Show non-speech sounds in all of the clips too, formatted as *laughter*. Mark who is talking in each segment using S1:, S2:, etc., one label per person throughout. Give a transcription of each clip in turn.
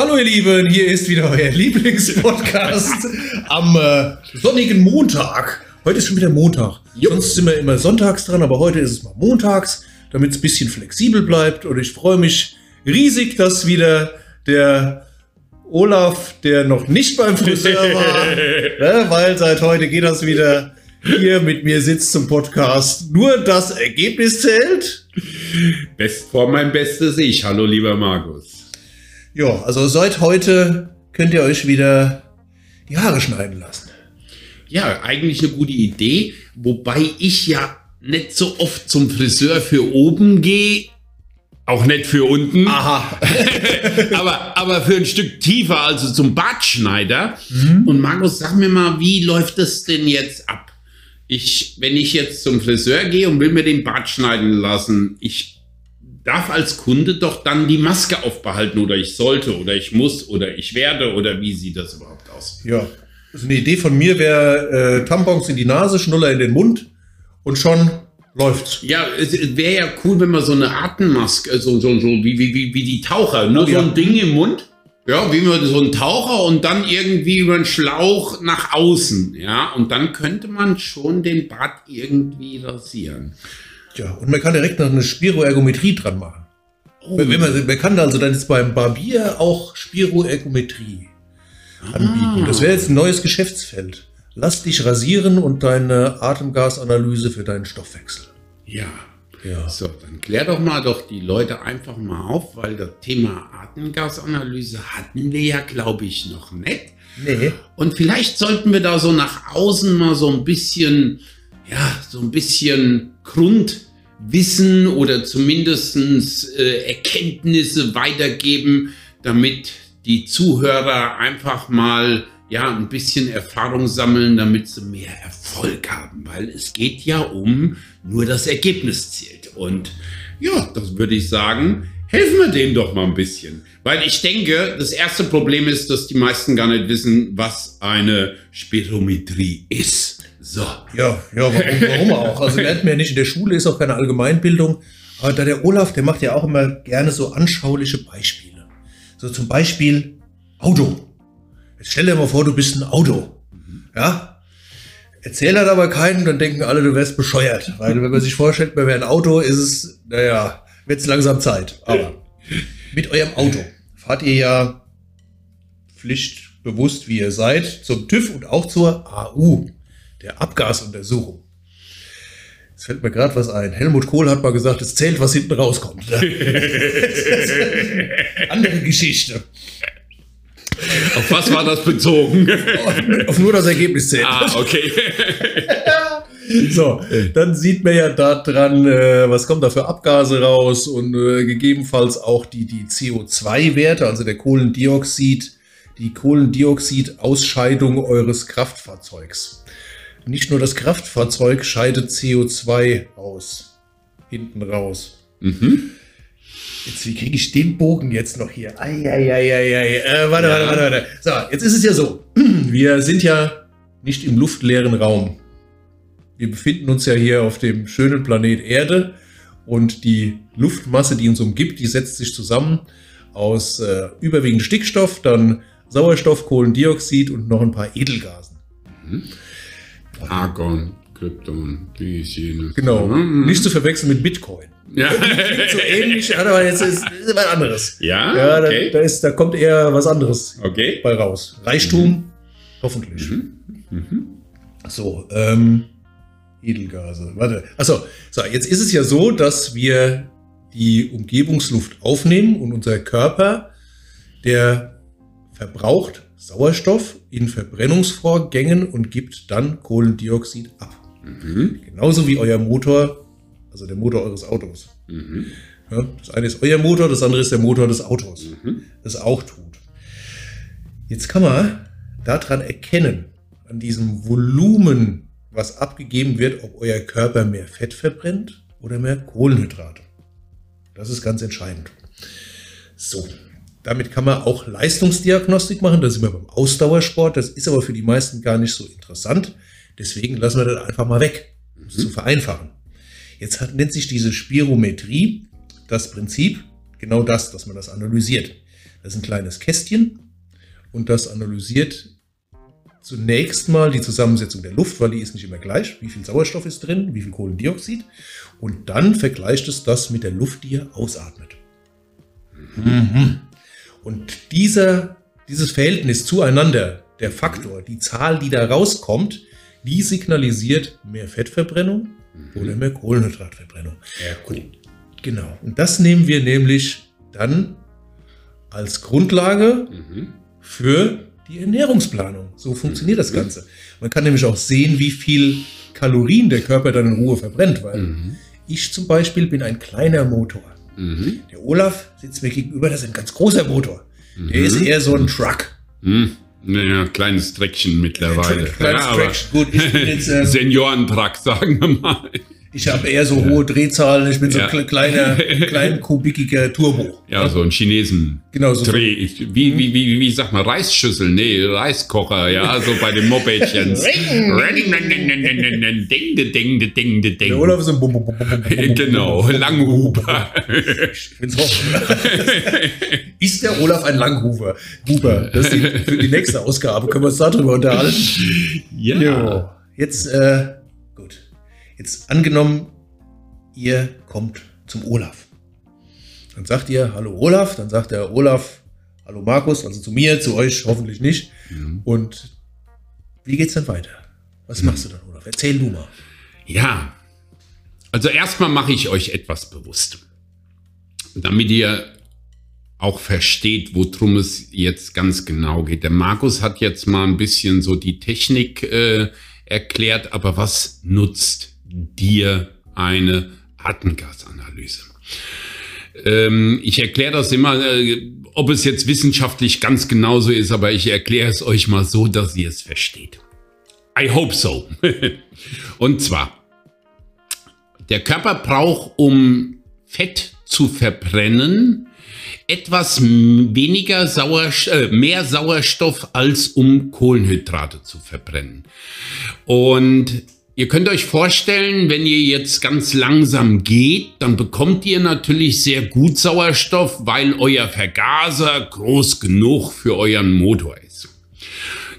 S1: Hallo ihr Lieben, hier ist wieder euer *laughs* Lieblingspodcast am äh, sonnigen Montag. Heute ist schon wieder Montag.
S2: Jo.
S1: Sonst sind wir immer sonntags dran, aber heute ist es mal montags, damit es ein bisschen flexibel bleibt. Und ich freue mich riesig, dass wieder der Olaf, der noch nicht beim Friseur war, *laughs* ne, weil seit heute geht das wieder hier mit mir sitzt zum Podcast. Nur das Ergebnis zählt.
S2: Best vor mein bestes Ich. Hallo, lieber Markus.
S1: Ja, also seit heute könnt ihr euch wieder die Haare schneiden lassen.
S2: Ja, eigentlich eine gute Idee, wobei ich ja nicht so oft zum Friseur für oben gehe, auch nicht für unten,
S1: Aha. *laughs*
S2: aber, aber für ein Stück tiefer, also zum Bartschneider.
S1: Mhm.
S2: Und Markus, sag mir mal, wie läuft das denn jetzt ab? Ich, wenn ich jetzt zum Friseur gehe und will mir den Bart schneiden lassen, ich darf als Kunde doch dann die Maske aufbehalten oder ich sollte oder ich muss oder ich werde oder wie sieht das überhaupt aus?
S1: Ja. Also eine Idee von mir wäre äh, Tampons in die Nase, Schnuller in den Mund und schon läuft's.
S2: Ja, es wäre ja cool, wenn man so eine Atemmaske, so, so, so wie, wie, wie, wie die Taucher, nur so
S1: ja.
S2: ein Ding im Mund. Ja, wie man so ein Taucher und dann irgendwie über einen Schlauch nach außen. Ja, und dann könnte man schon den Bart irgendwie rasieren.
S1: Ja, und man kann direkt noch eine Spiroergometrie dran machen.
S2: Oh.
S1: Wenn man, man kann also dann jetzt beim Barbier auch Spiroergometrie anbieten. Das wäre jetzt ein neues Geschäftsfeld. Lass dich rasieren und deine Atemgasanalyse für deinen Stoffwechsel.
S2: Ja.
S1: Ja.
S2: So, dann klär doch mal doch die Leute einfach mal auf, weil das Thema Atemgasanalyse hatten wir ja, glaube ich, noch nicht.
S1: Nee.
S2: Und vielleicht sollten wir da so nach außen mal so ein bisschen, ja, so ein bisschen Grundwissen oder zumindestens äh, Erkenntnisse weitergeben, damit die Zuhörer einfach mal ja ein bisschen Erfahrung sammeln, damit sie mehr Erfolg haben, weil es geht ja um nur das Ergebnis zählt. Und ja, das würde ich sagen, helfen wir denen doch mal ein bisschen. Weil ich denke, das erste Problem ist, dass die meisten gar nicht wissen, was eine Spirometrie ist. So.
S1: Ja, ja, warum, warum auch? Also lernt man ja nicht in der Schule, ist auch keine Allgemeinbildung. Aber da der Olaf, der macht ja auch immer gerne so anschauliche Beispiele. So zum Beispiel Auto. Jetzt stell dir mal vor, du bist ein Auto. Ja? Erzähl das aber keinen, dann denken alle, du wärst bescheuert. Weil wenn man sich vorstellt, man wäre ein Auto, ist es, naja, wird es langsam Zeit. Aber mit eurem Auto fahrt ihr ja pflichtbewusst, wie ihr seid, zum TÜV und auch zur AU, der Abgasuntersuchung. Jetzt fällt mir gerade was ein. Helmut Kohl hat mal gesagt, es zählt, was hinten rauskommt. *laughs* Andere Geschichte.
S2: Auf was war das bezogen?
S1: Auf nur das Ergebnis zählt.
S2: ah, okay. *laughs*
S1: So, dann sieht man ja da dran, äh, was kommt da für Abgase raus und äh, gegebenenfalls auch die, die CO2-Werte, also der Kohlendioxid, die Kohlendioxidausscheidung eures Kraftfahrzeugs. Nicht nur das Kraftfahrzeug scheidet CO2 aus. Hinten raus.
S2: mhm.
S1: Jetzt, wie kriege ich den Bogen jetzt noch hier? Eieieiei. Äh, warte,
S2: Ja.
S1: warte, warte, warte. So, jetzt ist es ja so. *clears throat* Wir sind ja nicht im luftleeren Raum. Wir befinden uns ja hier auf dem schönen Planet Erde und die Luftmasse, die uns umgibt, die setzt sich zusammen aus äh, überwiegend Stickstoff, dann Sauerstoff, Kohlendioxid und noch ein paar Edelgasen.
S2: Argon, Krypton, dies, jenes.
S1: Genau.
S2: Mhm.
S1: Nicht zu verwechseln mit Bitcoin.
S2: Ja. *laughs*
S1: So ähnlich, aber jetzt ist, ist was anderes.
S2: Ja,
S1: Ja,
S2: okay.
S1: da, da, ist, da kommt eher was anderes
S2: Okay.
S1: bei raus. Reichtum, hoffentlich. So, ähm, Edelgase. Warte. Achso, so, jetzt ist es ja so, dass wir die Umgebungsluft aufnehmen und unser Körper, der verbraucht Sauerstoff in Verbrennungsvorgängen und gibt dann Kohlendioxid ab.
S2: Mhm.
S1: Genauso wie euer Motor, also der Motor eures Autos.
S2: Mhm.
S1: Ja, das eine ist euer Motor, das andere ist der Motor des Autos,
S2: Mhm.
S1: das auch tut. Jetzt kann man daran erkennen, an diesem Volumen, was abgegeben wird, ob euer Körper mehr Fett verbrennt oder mehr Kohlenhydrate. Das ist ganz entscheidend. So, damit kann man auch Leistungsdiagnostik machen. Das ist immer beim Ausdauersport. Das ist aber für die meisten gar nicht so interessant. Deswegen lassen wir das einfach mal weg, um es zu vereinfachen. Jetzt hat, nennt sich diese Spirometrie das Prinzip genau das, dass man das analysiert. Das ist ein kleines Kästchen und das analysiert zunächst mal die Zusammensetzung der Luft, weil die ist nicht immer gleich. Wie viel Sauerstoff ist drin, wie viel Kohlendioxid. Und dann vergleicht es das mit der Luft, die ihr ausatmet. Mhm. Und dieser, dieses Verhältnis zueinander, der Faktor, die Zahl, die da rauskommt, die signalisiert mehr Fettverbrennung mhm. oder mehr Kohlenhydratverbrennung.
S2: Ja, cool.
S1: Genau. Und das nehmen wir nämlich dann als Grundlage mhm. für die Ernährungsplanung. So funktioniert das Ganze. Man kann nämlich auch sehen, wie viel Kalorien der Körper dann in Ruhe verbrennt, weil mhm. ich zum Beispiel bin ein kleiner Motor. Mhm. Der Olaf sitzt mir gegenüber, das ist ein ganz großer Motor. Der ist eher so ein Truck.
S2: Mhm. Naja, kleines Dreckchen mittlerweile.
S1: Kleines
S2: ja,
S1: Dreckchen. Gut, ich bin jetzt.
S2: Ähm, *laughs* Seniorentrack, sagen wir mal.
S1: Ich habe eher so hohe Drehzahlen. Ich bin ja. so ein kleiner, *laughs* klein kubikiger Turbo.
S2: Ja, so ein Chinesen.
S1: Genau so.
S2: Dreh. Ich, wie, wie, wie, wie sag mal, Reisschüssel? Nee, Reiskocher, ja, so bei den Mopedchen. *laughs* ding, ding, ding, ding, ding.
S1: Der Olaf ist ein Bum, Bum, Bum, Bum,
S2: Bum, Genau, Langhuber.
S1: ist der Olaf ein Langhuber? Huber. Das ist die, für die nächste Ausgabe. Können wir uns darüber unterhalten?
S2: Ja. Jo.
S1: Jetzt, äh, Jetzt angenommen, ihr kommt zum Olaf. Dann sagt ihr, hallo Olaf, dann sagt der Olaf, hallo Markus, also zu mir, zu euch hoffentlich nicht. Mhm. Und wie geht's dann weiter? Was mhm. machst du dann, Olaf? Erzähl du mal.
S2: Ja, also erstmal mache ich euch etwas bewusst, damit ihr auch versteht, worum es jetzt ganz genau geht. Der Markus hat jetzt mal ein bisschen so die Technik äh, erklärt, aber was nutzt dir eine Atemgasanalyse. Ähm, ich erkläre das immer, äh, ob es jetzt wissenschaftlich ganz genauso ist, aber ich erkläre es euch mal so, dass ihr es versteht. I hope so. *laughs* Und zwar, der Körper braucht, um Fett zu verbrennen, etwas weniger Sauerstoff, äh, mehr Sauerstoff als um Kohlenhydrate zu verbrennen. Und Ihr könnt euch vorstellen, wenn ihr jetzt ganz langsam geht, dann bekommt ihr natürlich sehr gut Sauerstoff, weil euer Vergaser groß genug für euren Motor ist.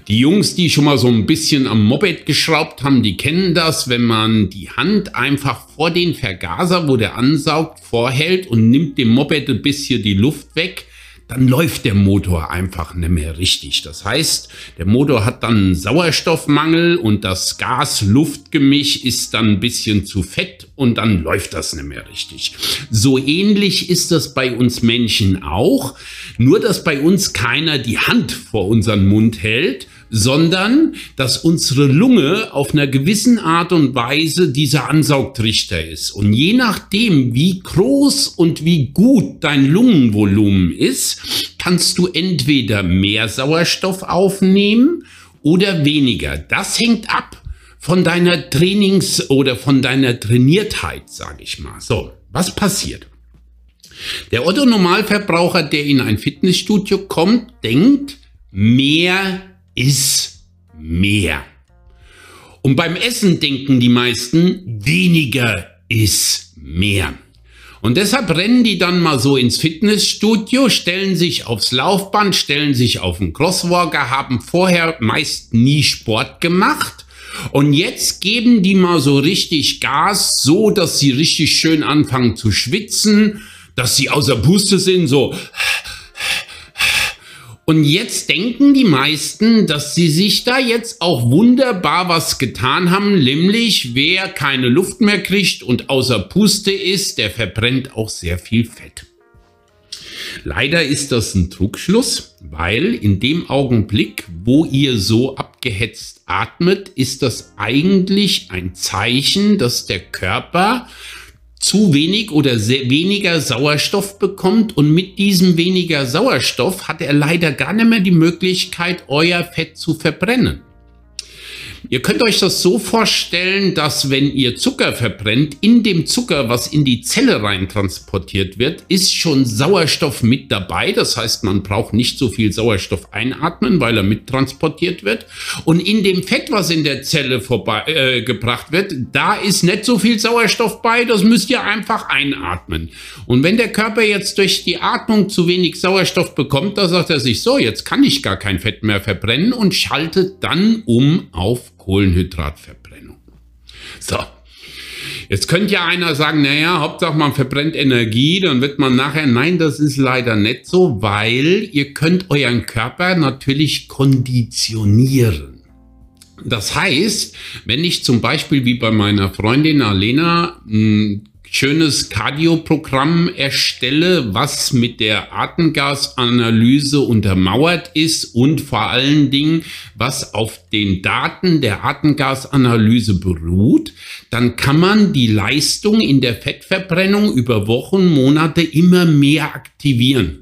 S2: Die Jungs, die schon mal so ein bisschen am Moped geschraubt haben, die kennen das, wenn man die Hand einfach vor den Vergaser, wo der ansaugt, vorhält und nimmt dem Moped ein bisschen die Luft weg, dann läuft der Motor einfach nicht mehr richtig. Das heißt, der Motor hat dann Sauerstoffmangel und das Gas-Luft-Gemisch ist dann ein bisschen zu fett und dann läuft das nicht mehr richtig. So ähnlich ist das bei uns Menschen auch, nur dass bei uns keiner die Hand vor unseren Mund hält, sondern dass unsere Lunge auf einer gewissen Art und Weise dieser Ansaugtrichter ist. Und je nachdem, wie groß und wie gut dein Lungenvolumen ist, kannst du entweder mehr Sauerstoff aufnehmen oder weniger. Das hängt ab von deiner Trainings- oder von deiner Trainiertheit, sage ich mal. So, was passiert? Der Otto-Normalverbraucher, der in ein Fitnessstudio kommt, denkt, mehr ist mehr. Und beim Essen denken die meisten, weniger ist mehr. Und deshalb rennen die dann mal so ins Fitnessstudio, stellen sich aufs Laufband, stellen sich auf den Crosswalker, haben vorher meist nie Sport gemacht. Und jetzt geben die mal so richtig Gas, so dass sie richtig schön anfangen zu schwitzen, dass sie außer Puste sind, so und jetzt denken die meisten, dass sie sich da jetzt auch wunderbar was getan haben, nämlich wer keine Luft mehr kriegt und außer Puste ist, der verbrennt auch sehr viel Fett. Leider ist das ein Trugschluss, weil in dem Augenblick, wo ihr so abgehetzt atmet, ist das eigentlich ein Zeichen, dass der Körper zu wenig oder sehr weniger Sauerstoff bekommt und mit diesem weniger Sauerstoff hat er leider gar nicht mehr die Möglichkeit, euer Fett zu verbrennen. Ihr könnt euch das so vorstellen, dass wenn ihr Zucker verbrennt, in dem Zucker, was in die Zelle rein transportiert wird, ist schon Sauerstoff mit dabei. Das heißt, man braucht nicht so viel Sauerstoff einatmen, weil er mittransportiert wird. Und in dem Fett, was in der Zelle vorbei, äh, gebracht wird, da ist nicht so viel Sauerstoff bei. Das müsst ihr einfach einatmen. Und wenn der Körper jetzt durch die Atmung zu wenig Sauerstoff bekommt, da sagt er sich so, jetzt kann ich gar kein Fett mehr verbrennen und schaltet dann um auf Kohlenhydratverbrennung. So. Jetzt könnte ja einer sagen, naja, Hauptsache man verbrennt Energie, dann wird man nachher, nein, das ist leider nicht so, weil ihr könnt euren Körper natürlich konditionieren. Das heißt, wenn ich zum Beispiel wie bei meiner Freundin Alena hm, schönes Cardio-Programm erstelle, was mit der Atemgasanalyse untermauert ist und vor allen Dingen, was auf den Daten der Atemgasanalyse beruht, dann kann man die Leistung in der Fettverbrennung über Wochen, Monate immer mehr aktivieren.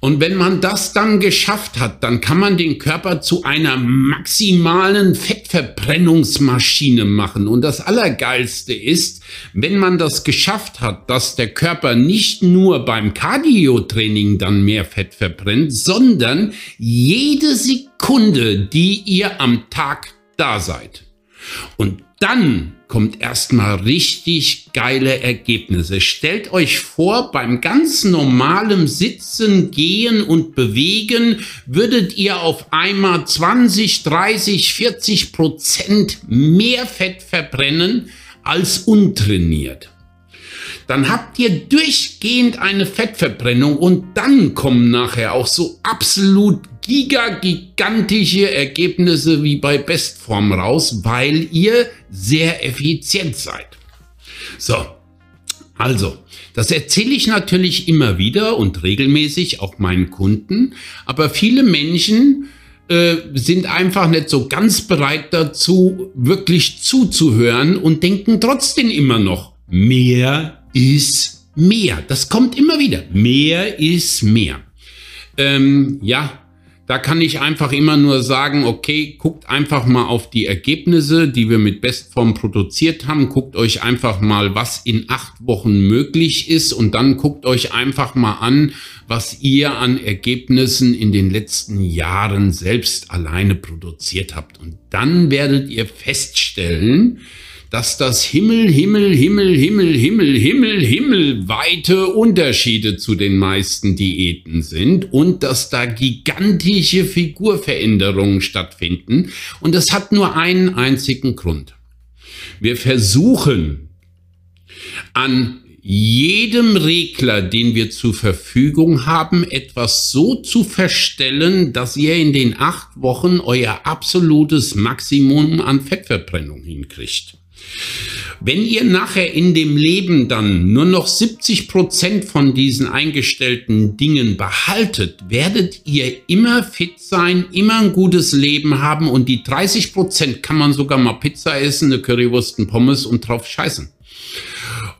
S2: Und wenn man das dann geschafft hat, dann kann man den Körper zu einer maximalen Fettverbrennungsmaschine machen. Und das Allergeilste ist, wenn man das geschafft hat, dass der Körper nicht nur beim Cardio-Training dann mehr Fett verbrennt, sondern jede Sekunde, die ihr am Tag da seid. Und dann kommt erstmal richtig geile Ergebnisse. Stellt euch vor, beim ganz normalen Sitzen, Gehen und Bewegen würdet ihr auf einmal 20, 30, 40 Prozent mehr Fett verbrennen als untrainiert dann habt ihr durchgehend eine Fettverbrennung und dann kommen nachher auch so absolut gigagigantische Ergebnisse wie bei Bestform raus, weil ihr sehr effizient seid. So, also, das erzähle ich natürlich immer wieder und regelmäßig auch meinen Kunden, aber viele Menschen äh, sind einfach nicht so ganz bereit dazu, wirklich zuzuhören und denken trotzdem immer noch, mehr ist mehr. Das kommt immer wieder. Mehr ist mehr. Ähm, ja, da kann ich einfach immer nur sagen, okay, guckt einfach mal auf die Ergebnisse, die wir mit Bestform produziert haben. Guckt euch einfach mal, was in acht Wochen möglich ist und dann guckt euch einfach mal an, was ihr an Ergebnissen in den letzten Jahren selbst alleine produziert habt. Und dann werdet ihr feststellen, dass das Himmel, Himmel, Himmel, Himmel, Himmel, Himmel, Himmel weite Unterschiede zu den meisten Diäten sind und dass da gigantische Figurveränderungen stattfinden. Und das hat nur einen einzigen Grund. Wir versuchen an jedem Regler, den wir zur Verfügung haben, etwas so zu verstellen, dass ihr in den acht Wochen euer absolutes Maximum an Fettverbrennung hinkriegt. Wenn ihr nachher in dem Leben dann nur noch 70 Prozent von diesen eingestellten Dingen behaltet, werdet ihr immer fit sein, immer ein gutes Leben haben und die 30 Prozent kann man sogar mal Pizza essen, eine Currywurst, ein Pommes und drauf scheißen.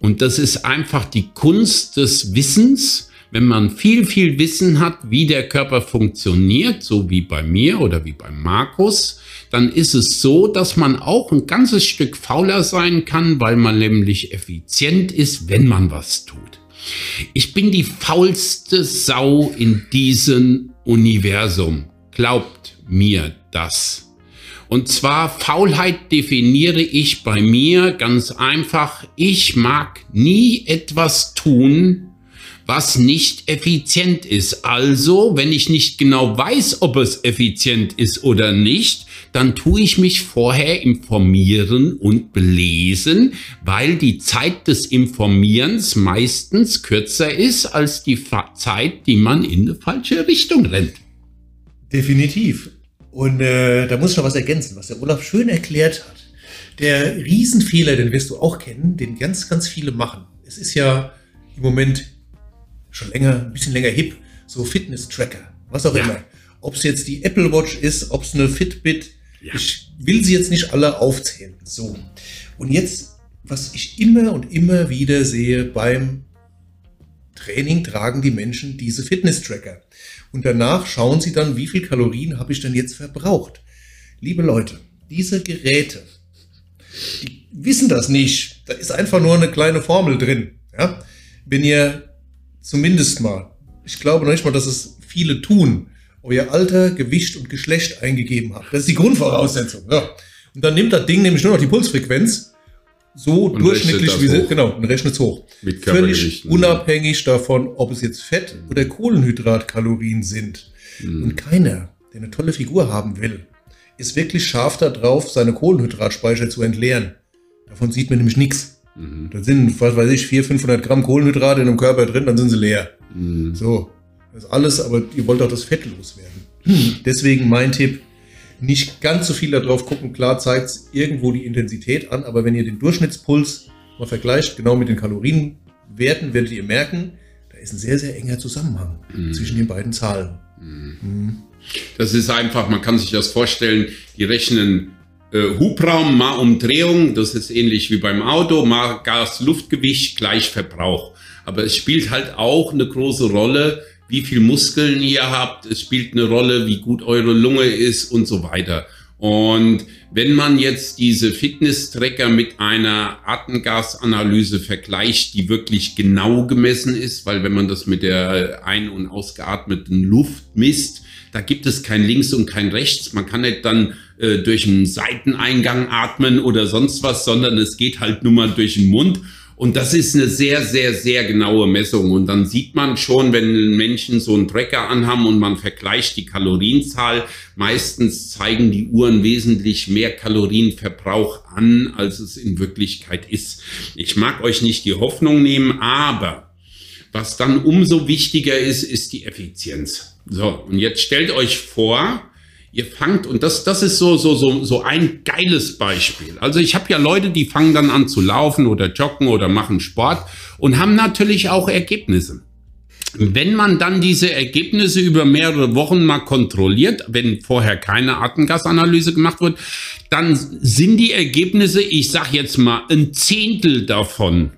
S2: Und das ist einfach die Kunst des Wissens, wenn man viel, viel Wissen hat, wie der Körper funktioniert, so wie bei mir oder wie bei Markus, dann ist es so, dass man auch ein ganzes Stück fauler sein kann, weil man nämlich effizient ist, wenn man was tut. Ich bin die faulste Sau in diesem Universum. Glaubt mir das. Und zwar Faulheit definiere ich bei mir ganz einfach. Ich mag nie etwas tun, was nicht effizient ist. Also, wenn ich nicht genau weiß, ob es effizient ist oder nicht, dann tue ich mich vorher informieren und belesen, weil die Zeit des Informierens meistens kürzer ist als die Zeit, die man in eine falsche Richtung rennt.
S1: Definitiv. Und äh, da muss ich noch was ergänzen, was der Olaf schön erklärt hat. Der Riesenfehler, den wirst du auch kennen, den ganz, ganz viele machen. Es ist ja im Moment schon länger, ein bisschen länger hip, so Fitness-Tracker, was auch ja. immer. Ob es jetzt die Apple Watch ist, ob es eine Fitbit, ja. ich will sie jetzt nicht alle aufzählen. So. Und jetzt, was ich immer und immer wieder sehe beim Training, tragen die Menschen diese Fitness-Tracker. Und danach schauen sie dann, wie viel Kalorien habe ich denn jetzt verbraucht. Liebe Leute, diese Geräte, die wissen das nicht. Da ist einfach nur eine kleine Formel drin. Ja? Wenn ihr zumindest mal, ich glaube noch nicht mal, dass es viele tun, euer Alter, Gewicht und Geschlecht eingegeben habt. Das ist die Grundvoraussetzung. Ja. Und dann nimmt das Ding nämlich nur noch die Pulsfrequenz so
S2: Und
S1: durchschnittlich wie sie, genau, und rechnet es hoch.
S2: Mit
S1: Völlig
S2: Körpergewichten.
S1: unabhängig davon, ob es jetzt Fett oder Kohlenhydratkalorien sind.
S2: Mhm.
S1: Und keiner, der eine tolle Figur haben will, ist wirklich scharf darauf, seine Kohlenhydratspeicher zu entleeren. Davon sieht man nämlich nichts.
S2: Mhm.
S1: Da sind, was weiß ich, 400, 500 Gramm Kohlenhydrate in einem Körper drin, dann sind sie leer.
S2: Mhm.
S1: So, das ist alles, aber ihr wollt auch das Fett loswerden. Deswegen mein Tipp, nicht ganz so viel darauf gucken. Klar zeigt es irgendwo die Intensität an, aber wenn ihr den Durchschnittspuls mal vergleicht, genau mit den Kalorienwerten, werdet ihr merken, da ist ein sehr, sehr enger Zusammenhang zwischen den beiden Zahlen.
S2: Das ist einfach, man kann sich das vorstellen, die rechnen äh, Hubraum mal Umdrehung, das ist ähnlich wie beim Auto, mal Gas, Luftgewicht gleich Verbrauch. Aber es spielt halt auch eine große Rolle, wie viel Muskeln ihr habt, es spielt eine Rolle, wie gut eure Lunge ist und so weiter. Und wenn man jetzt diese Fitness-Tracker mit einer Atemgasanalyse vergleicht, die wirklich genau gemessen ist, weil wenn man das mit der ein- und ausgeatmeten Luft misst, da gibt es kein links und kein rechts. Man kann nicht dann äh, durch einen Seiteneingang atmen oder sonst was, sondern es geht halt nur mal durch den Mund. Und das ist eine sehr, sehr, sehr genaue Messung. Und dann sieht man schon, wenn Menschen so einen Tracker anhaben und man vergleicht die Kalorienzahl, meistens zeigen die Uhren wesentlich mehr Kalorienverbrauch an, als es in Wirklichkeit ist. Ich mag euch nicht die Hoffnung nehmen, aber was dann umso wichtiger ist, ist die Effizienz. So, und jetzt stellt euch vor, ihr fangt, und das, das ist so, so, so, so ein geiles Beispiel. Also ich habe ja Leute, die fangen dann an zu laufen oder joggen oder machen Sport und haben natürlich auch Ergebnisse. Wenn man dann diese Ergebnisse über mehrere Wochen mal kontrolliert, wenn vorher keine Atemgasanalyse gemacht wird, dann sind die Ergebnisse, ich sag jetzt mal, ein Zehntel davon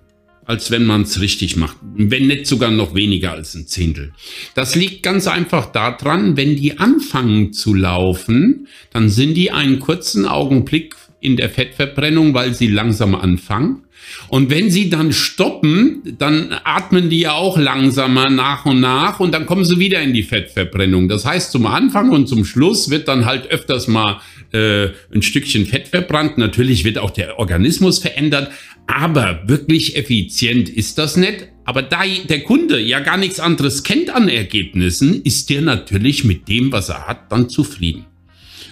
S2: als wenn man es richtig macht. Wenn nicht sogar noch weniger als ein Zehntel. Das liegt ganz einfach daran, wenn die anfangen zu laufen, dann sind die einen kurzen Augenblick in der Fettverbrennung, weil sie langsam anfangen. Und wenn sie dann stoppen, dann atmen die ja auch langsamer nach und nach und dann kommen sie wieder in die Fettverbrennung. Das heißt, zum Anfang und zum Schluss wird dann halt öfters mal äh, ein Stückchen Fett verbrannt. Natürlich wird auch der Organismus verändert, aber wirklich effizient ist das nicht. Aber da der Kunde ja gar nichts anderes kennt an Ergebnissen, ist der natürlich mit dem, was er hat, dann zufrieden.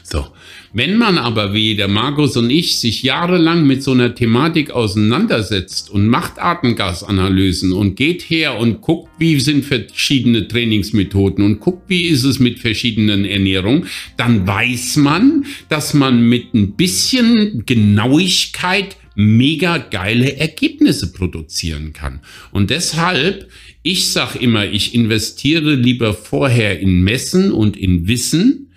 S2: So. Wenn man aber wie der Markus und ich sich jahrelang mit so einer Thematik auseinandersetzt und macht Atemgasanalysen und geht her und guckt, wie sind verschiedene Trainingsmethoden und guckt, wie ist es mit verschiedenen Ernährungen, dann weiß man, dass man mit ein bisschen Genauigkeit mega geile Ergebnisse produzieren kann. Und deshalb, ich sag immer, ich investiere lieber vorher in Messen und in Wissen,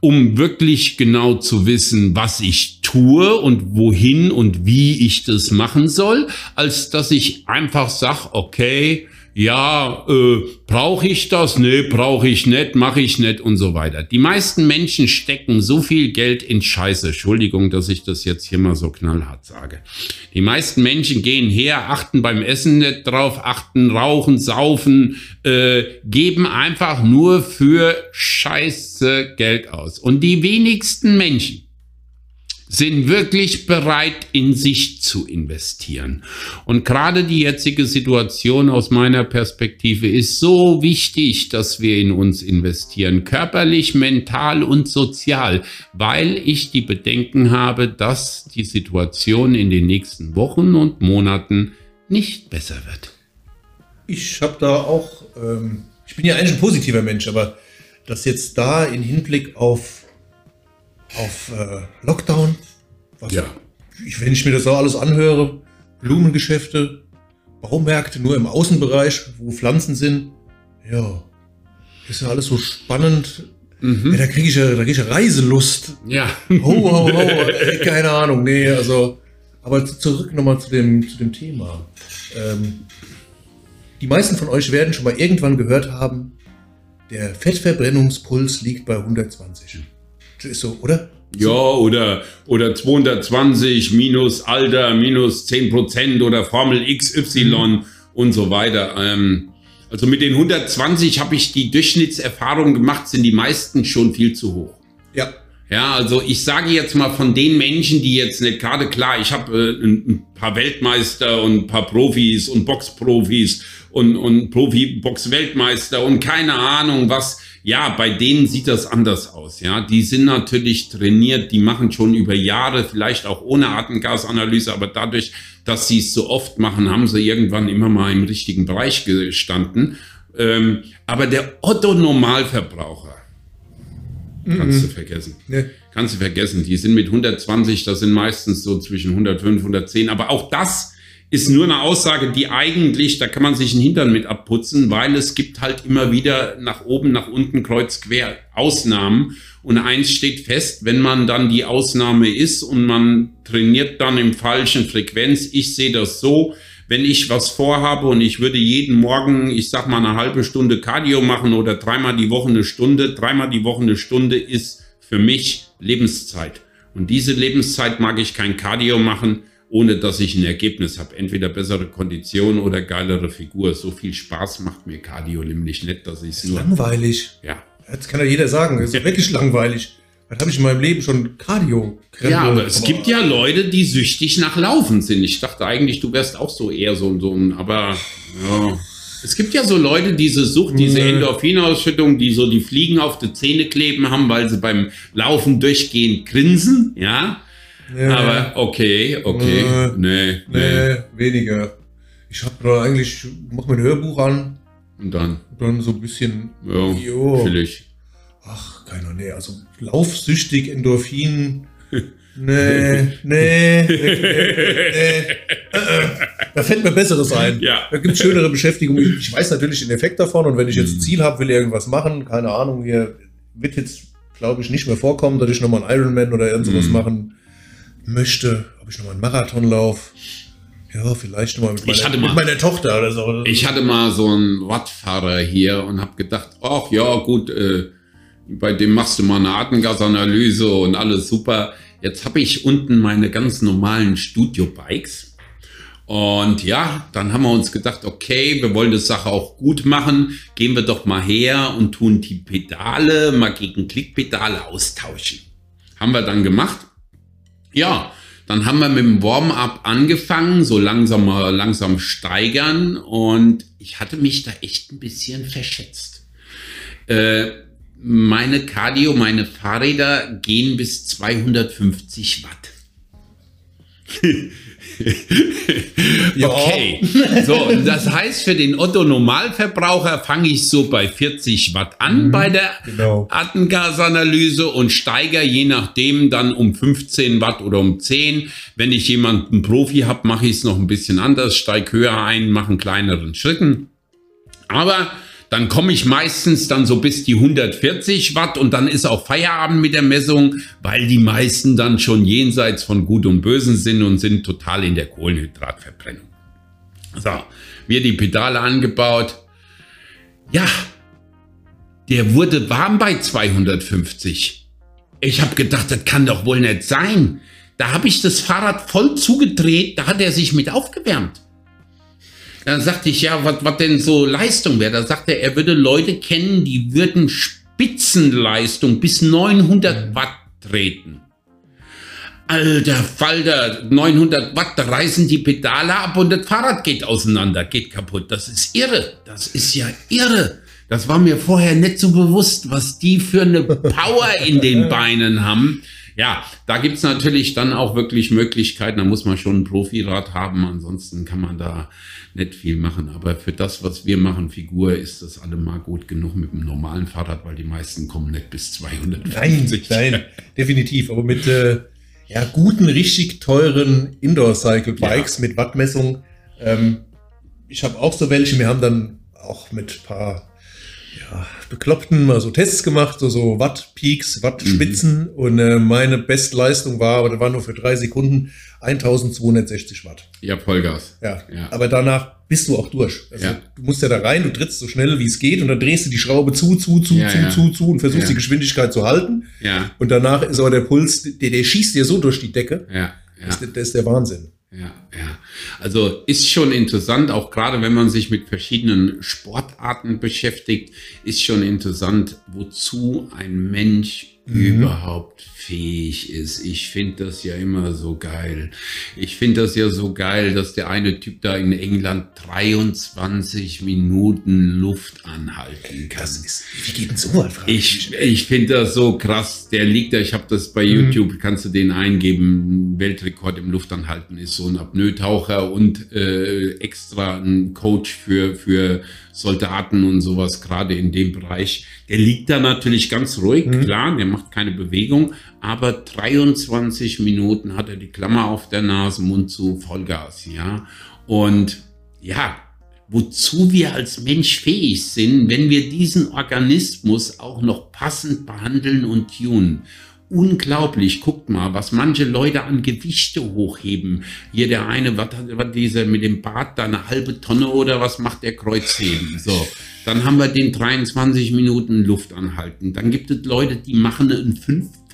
S2: um wirklich genau zu wissen, was ich tue und wohin und wie ich das machen soll, als dass ich einfach sag, okay, ja, äh, brauche ich das? Nee, brauche ich nicht, mache ich nicht und so weiter. Die meisten Menschen stecken so viel Geld in Scheiße. Entschuldigung, dass ich das jetzt hier mal so knallhart sage. Die meisten Menschen gehen her, achten beim Essen nicht drauf, achten, rauchen, saufen, äh, geben einfach nur für Scheiße Geld aus. Und die wenigsten Menschen sind wirklich bereit, in sich zu investieren. Und gerade die jetzige Situation aus meiner Perspektive ist so wichtig, dass wir in uns investieren, körperlich, mental und sozial, weil ich die Bedenken habe, dass die Situation in den nächsten Wochen und Monaten nicht besser wird.
S1: Ich habe da auch, ähm, ich bin ja eigentlich ein positiver Mensch, aber das jetzt da in Hinblick auf, auf äh, Lockdown, was
S2: Ja.
S1: ich, wenn ich mir das auch alles anhöre, Blumengeschäfte, Baumärkte nur im Außenbereich, wo Pflanzen sind, ja, ist ja alles so spannend. Ja, da kriege ich, ja, da krieg ich ja Reiselust.
S2: Ja.
S1: Ho, ho, ho, ey, keine Ahnung, nee, also, aber zurück nochmal zu dem, zu dem Thema. Ähm, die meisten von euch werden schon mal irgendwann gehört haben, der Fettverbrennungspuls liegt bei 120. Ist so, oder?
S2: Ja, oder, oder 220 minus Alter, minus 10 Prozent oder Formel XY mhm. und so weiter. Ähm, also mit den 120 habe ich die Durchschnittserfahrung gemacht, sind die meisten schon viel zu hoch.
S1: Ja.
S2: Ja, also ich sage jetzt mal von den Menschen, die jetzt nicht gerade klar, ich habe äh, ein, paar Weltmeister und ein paar Profis und Boxprofis und, und Profi-Box-Weltmeister und keine Ahnung was. Ja, bei denen sieht das anders aus. Ja, die sind natürlich trainiert, die machen schon über Jahre, vielleicht auch ohne Atemgasanalyse, aber dadurch, dass sie es so oft machen, haben sie irgendwann immer mal im richtigen Bereich gestanden. Ähm, aber der Otto-Normalverbraucher, kannst mhm. du vergessen. Nee. Kannst du vergessen. Die sind mit 120, das sind meistens so zwischen 105, 110. Aber auch das ist nur eine Aussage, die eigentlich, da kann man sich einen Hintern mit abputzen, weil es gibt halt immer wieder nach oben, nach unten, kreuz quer Ausnahmen. Und eins steht fest, wenn man dann die Ausnahme ist und man trainiert dann im falschen Frequenz. Ich sehe das so, wenn ich was vorhabe und ich würde jeden Morgen, ich sag mal, eine halbe Stunde Cardio machen oder dreimal die Woche eine Stunde, dreimal die Woche eine Stunde ist für mich Lebenszeit. Und diese Lebenszeit mag ich kein Cardio machen, ohne dass ich ein Ergebnis habe. Entweder bessere Kondition oder geilere Figur. So viel Spaß macht mir Cardio nämlich nicht, dass ich es nur.
S1: Langweilig.
S2: Ja.
S1: Das kann ja jeder sagen. Das ist wirklich langweilig. Was habe ich in meinem Leben schon Cardio?
S2: Ja, aber es gibt ja Leute, die süchtig nach Laufen sind. Ich dachte eigentlich, du wärst auch so eher so, so ein, aber ja. Es gibt ja so Leute, diese Sucht, diese Endorphinausschüttung, die so die Fliegen auf die Zähne kleben haben, weil sie beim Laufen durchgehend grinsen, ja. Nee. Aber okay, okay. Nee,
S1: nee, nee. weniger. Ich habe da eigentlich, mach mir ein Hörbuch an.
S2: Und dann?
S1: Und dann so ein bisschen.
S2: Ja, jo. Natürlich.
S1: Ach, keiner, nee. Also laufsüchtig, Endorphin. *laughs* Nee, nee, nee, nee, Da fällt mir Besseres ein.
S2: Ja.
S1: Da gibt es schönere Beschäftigung. Ich weiß natürlich den Effekt davon und wenn ich jetzt ein Ziel habe, will irgendwas machen, keine Ahnung, hier wird jetzt, glaube ich, nicht mehr vorkommen, dass ich nochmal einen Ironman oder irgendwas mhm. machen möchte, ob ich nochmal einen Marathonlauf. Ja, vielleicht nochmal mit,
S2: meiner,
S1: mal, mit meiner Tochter oder so.
S2: Ich hatte mal so einen Wattfahrer hier und habe gedacht, ach ja, gut, äh, bei dem machst du mal eine Atemgasanalyse und alles super. Jetzt habe ich unten meine ganz normalen Studio-Bikes. Und ja, dann haben wir uns gedacht, okay, wir wollen das Sache auch gut machen. Gehen wir doch mal her und tun die Pedale mal gegen Klickpedale austauschen. Haben wir dann gemacht. Ja, dann haben wir mit dem Warm-up angefangen, so langsam langsam steigern und ich hatte mich da echt ein bisschen verschätzt. Äh, meine Cardio, meine Fahrräder gehen bis 250 Watt. *laughs* *laughs* okay. So, das heißt, für den Otto-Normalverbraucher fange ich so bei 40 Watt an mhm, bei der genau. Atemgasanalyse und steigere je nachdem dann um 15 Watt oder um 10. Wenn ich jemanden Profi habe, mache ich es noch ein bisschen anders, steige höher ein, mache einen kleineren Schritten. Aber dann komme ich meistens dann so bis die 140 Watt und dann ist auch Feierabend mit der Messung, weil die meisten dann schon jenseits von Gut und Bösen sind und sind total in der Kohlenhydratverbrennung. So, wir die Pedale angebaut. Ja, der wurde warm bei 250. Ich habe gedacht, das kann doch wohl nicht sein. Da habe ich das Fahrrad voll zugedreht, da hat er sich mit aufgewärmt. Dann sagte ich, ja, was denn so Leistung wäre? Da sagte er, er würde Leute kennen, die würden Spitzenleistung bis 900 mhm. Watt treten. Alter Falter, 900 Watt, da reißen die Pedale ab und das Fahrrad geht auseinander, geht kaputt. Das ist irre. Das ist ja irre. Das war mir vorher nicht so bewusst, was die für eine Power in den *laughs* Beinen haben. Ja, da gibt's natürlich dann auch wirklich Möglichkeiten. Da muss man schon ein Profirad haben. Ansonsten kann man da nicht viel machen. Aber für das, was wir machen, Figur, ist das allemal gut genug mit dem normalen Fahrrad, weil die meisten kommen nicht bis 250.
S1: Nein, nein, definitiv. Aber mit äh, ja, guten, richtig teuren Indoor-Cycle-Bikes ja. mit Wattmessung. Ähm, ich habe auch so welche. Wir haben dann auch mit paar ja, Bekloppten mal so Tests gemacht, so, so Watt-Peaks, Watt-Spitzen.
S2: Mhm.
S1: Und äh, meine Bestleistung war, aber das war nur für drei Sekunden, 1260 Watt.
S2: Ja, Vollgas.
S1: Ja.
S2: Ja.
S1: Aber danach bist du auch durch. Also
S2: Ja.
S1: du musst ja da rein, du trittst so schnell wie es geht und dann drehst du die Schraube zu, zu, zu,
S2: Ja,
S1: zu,
S2: ja.
S1: zu, zu und versuchst die Geschwindigkeit zu halten.
S2: Ja,
S1: Und danach ist aber der Puls, der, der schießt dir so durch die Decke.
S2: ja, ja.
S1: Das, das ist der Wahnsinn.
S2: Ja, ja. Also ist schon interessant, auch gerade wenn man sich mit verschiedenen Sportarten beschäftigt, ist schon interessant, wozu ein Mensch überhaupt fähig ist. Ich finde das ja immer so geil. Ich finde das ja so geil, dass der eine Typ da in England 23 Minuten Luft anhalten kann.
S1: Das ist, wie geht denn so frag
S2: Ich, ich finde das so krass. Der liegt da, ich habe das bei YouTube, kannst du den eingeben. Weltrekord im Luftanhalten ist so ein Apnoe-Taucher und äh, extra ein Coach für, für Soldaten und sowas, gerade in dem Bereich. Der liegt da natürlich ganz ruhig, klar, der macht keine Bewegung, aber 23 Minuten hat er die Klammer auf der Nase, Mund zu, Vollgas, ja. Und ja, wozu wir als Mensch fähig sind, wenn wir diesen Organismus auch noch passend behandeln und tunen. Unglaublich, guckt mal, was manche Leute an Gewichte hochheben. Hier der eine, was hat dieser mit dem Bart da eine halbe Tonne oder was macht der Kreuzheben? So, dann haben wir den 23 Minuten Luft anhalten. Dann gibt es Leute, die machen einen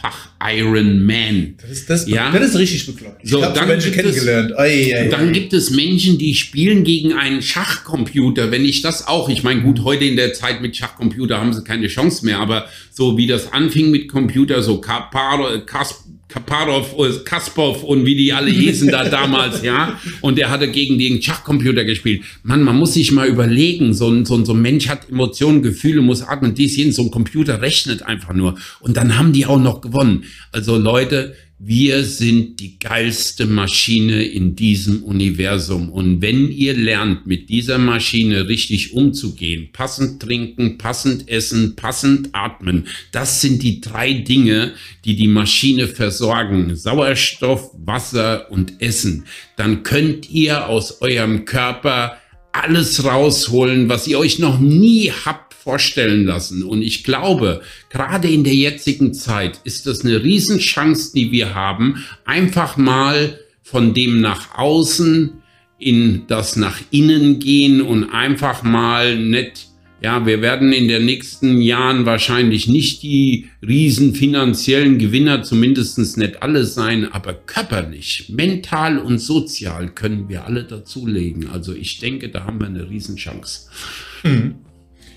S2: fünffach Iron Man.
S1: Das ist, das,
S2: Ja.
S1: das ist richtig bekloppt. Ich
S2: So,
S1: habe so
S2: dann
S1: Menschen
S2: gibt es-
S1: kennengelernt. Ei, ei,
S2: Dann
S1: ei.
S2: gibt es Menschen, die spielen gegen einen Schachcomputer. Wenn ich das auch, ich meine, gut, heute in der Zeit mit Schachcomputer haben sie keine Chance mehr, aber so wie das anfing mit Computer, so Kapar, Kas, Kaparov, äh, Kasparov und wie die alle hießen da *laughs* damals, ja. Und der hatte gegen den Schachcomputer gespielt. Mann, man muss sich mal überlegen, so ein, so ein, so ein Mensch hat Emotionen, Gefühle, muss atmen, dies, jenes, so ein Computer rechnet einfach nur. Und dann haben die auch noch gewonnen. Also Leute, wir sind die geilste Maschine in diesem Universum. Und wenn ihr lernt, mit dieser Maschine richtig umzugehen, passend trinken, passend essen, passend atmen, das sind die drei Dinge, die die Maschine versorgen. Sauerstoff, Wasser und Essen. Dann könnt ihr aus eurem Körper alles rausholen, was ihr euch noch nie habt vorstellen lassen. Und ich glaube, gerade in der jetzigen Zeit ist das eine Riesenchance, die wir haben, einfach mal von dem nach außen in das nach innen gehen und einfach mal nicht ja, wir werden in den nächsten Jahren wahrscheinlich nicht die riesen finanziellen Gewinner, zumindestens nicht alle sein, aber körperlich, mental und sozial können wir alle dazulegen. Also ich denke, da haben wir eine Riesenchance.